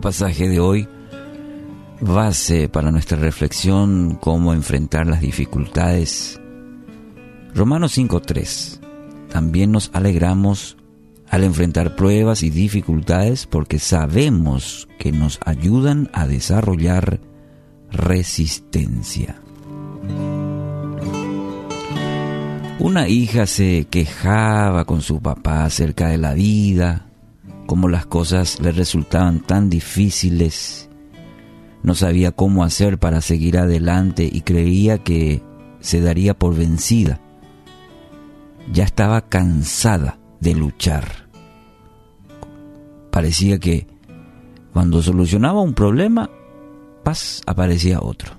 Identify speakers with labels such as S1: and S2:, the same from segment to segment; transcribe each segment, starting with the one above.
S1: pasaje de hoy, base para nuestra reflexión, cómo enfrentar las dificultades. Romanos 5.3. También nos alegramos al enfrentar pruebas y dificultades porque sabemos que nos ayudan a desarrollar resistencia. Una hija se quejaba con su papá acerca de la vida, cómo las cosas le resultaban tan difíciles. No sabía cómo hacer para seguir adelante y creía que se daría por vencida. Ya estaba cansada de luchar. Parecía que cuando solucionaba un problema, paz, aparecía otro.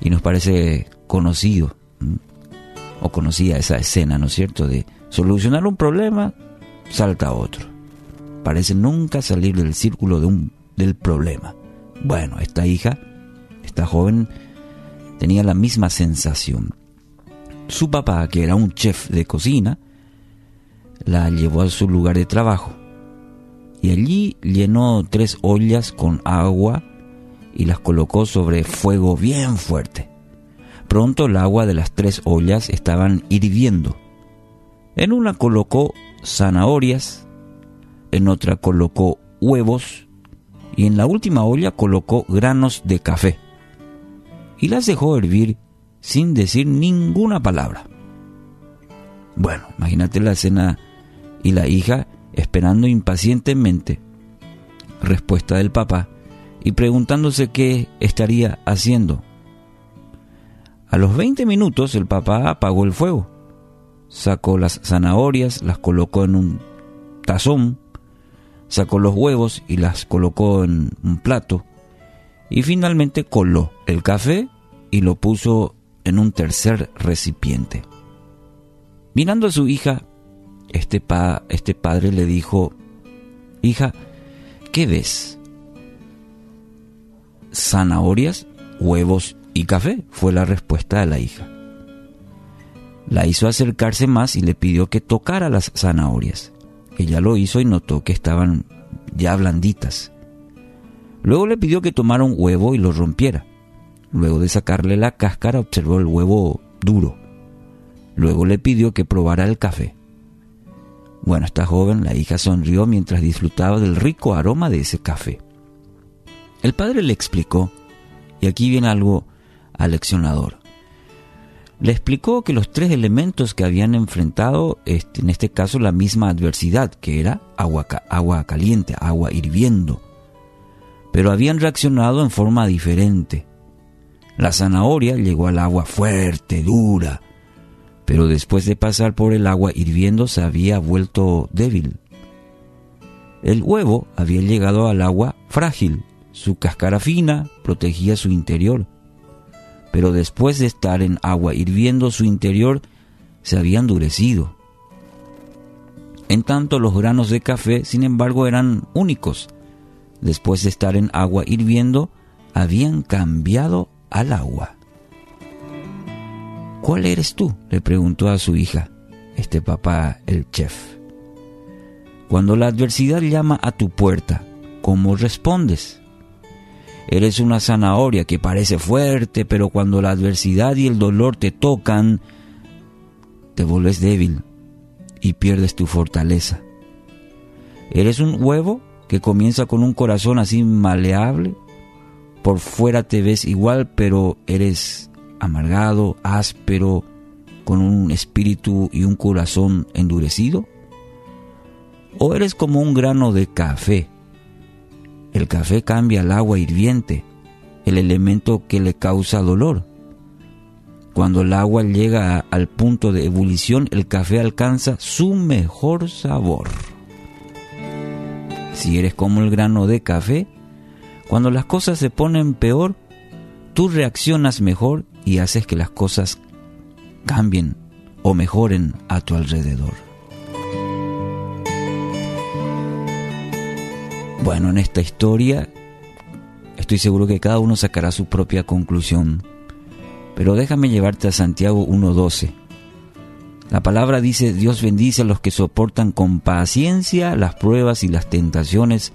S1: Y nos parece conocido, o conocía esa escena, ¿no es cierto?, de solucionar un problema, salta otro parece nunca salir del círculo de un, del problema. Bueno, esta hija, esta joven, tenía la misma sensación. Su papá, que era un chef de cocina, la llevó a su lugar de trabajo y allí llenó tres ollas con agua y las colocó sobre fuego bien fuerte. Pronto el agua de las tres ollas estaban hirviendo. En una colocó zanahorias, en otra colocó huevos y en la última olla colocó granos de café. Y las dejó hervir sin decir ninguna palabra. Bueno, imagínate la escena y la hija esperando impacientemente respuesta del papá y preguntándose qué estaría haciendo. A los 20 minutos el papá apagó el fuego, sacó las zanahorias, las colocó en un tazón sacó los huevos y las colocó en un plato y finalmente coló el café y lo puso en un tercer recipiente. Mirando a su hija, este, pa, este padre le dijo, hija, ¿qué ves? Zanahorias, huevos y café, fue la respuesta de la hija. La hizo acercarse más y le pidió que tocara las zanahorias. Ella lo hizo y notó que estaban ya blanditas. Luego le pidió que tomara un huevo y lo rompiera. Luego de sacarle la cáscara observó el huevo duro. Luego le pidió que probara el café. Bueno, esta joven, la hija, sonrió mientras disfrutaba del rico aroma de ese café. El padre le explicó, y aquí viene algo aleccionador le explicó que los tres elementos que habían enfrentado, este, en este caso la misma adversidad, que era agua, agua caliente, agua hirviendo, pero habían reaccionado en forma diferente. La zanahoria llegó al agua fuerte, dura, pero después de pasar por el agua hirviendo se había vuelto débil. El huevo había llegado al agua frágil, su cáscara fina protegía su interior pero después de estar en agua hirviendo su interior, se había endurecido. En tanto los granos de café, sin embargo, eran únicos. Después de estar en agua hirviendo, habían cambiado al agua. ¿Cuál eres tú? le preguntó a su hija, este papá, el chef. Cuando la adversidad llama a tu puerta, ¿cómo respondes? Eres una zanahoria que parece fuerte, pero cuando la adversidad y el dolor te tocan, te vuelves débil y pierdes tu fortaleza. Eres un huevo que comienza con un corazón así maleable. Por fuera te ves igual, pero eres amargado, áspero, con un espíritu y un corazón endurecido. O eres como un grano de café el café cambia al agua hirviente, el elemento que le causa dolor. Cuando el agua llega al punto de ebullición, el café alcanza su mejor sabor. Si eres como el grano de café, cuando las cosas se ponen peor, tú reaccionas mejor y haces que las cosas cambien o mejoren a tu alrededor. Bueno, en esta historia estoy seguro que cada uno sacará su propia conclusión. Pero déjame llevarte a Santiago 1.12. La palabra dice, Dios bendice a los que soportan con paciencia las pruebas y las tentaciones,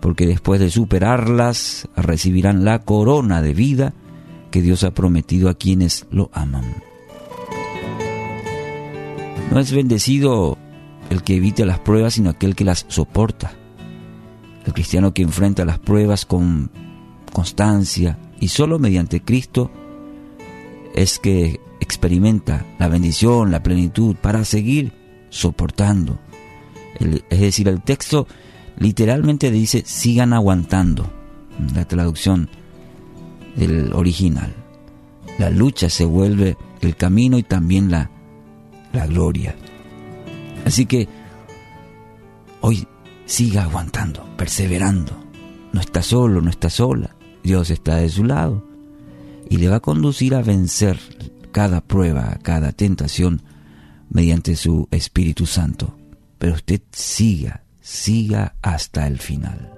S1: porque después de superarlas recibirán la corona de vida que Dios ha prometido a quienes lo aman. No es bendecido el que evita las pruebas, sino aquel que las soporta. El cristiano que enfrenta las pruebas con constancia y solo mediante Cristo es que experimenta la bendición, la plenitud para seguir soportando. es decir, el texto literalmente dice sigan aguantando. La traducción del original. La lucha se vuelve el camino y también la, la gloria. Así que hoy siga aguantando, perseverando. No está solo, no está sola. Dios está de su lado y le va a conducir a vencer cada prueba, cada tentación mediante su Espíritu Santo. Pero usted siga, siga hasta el final.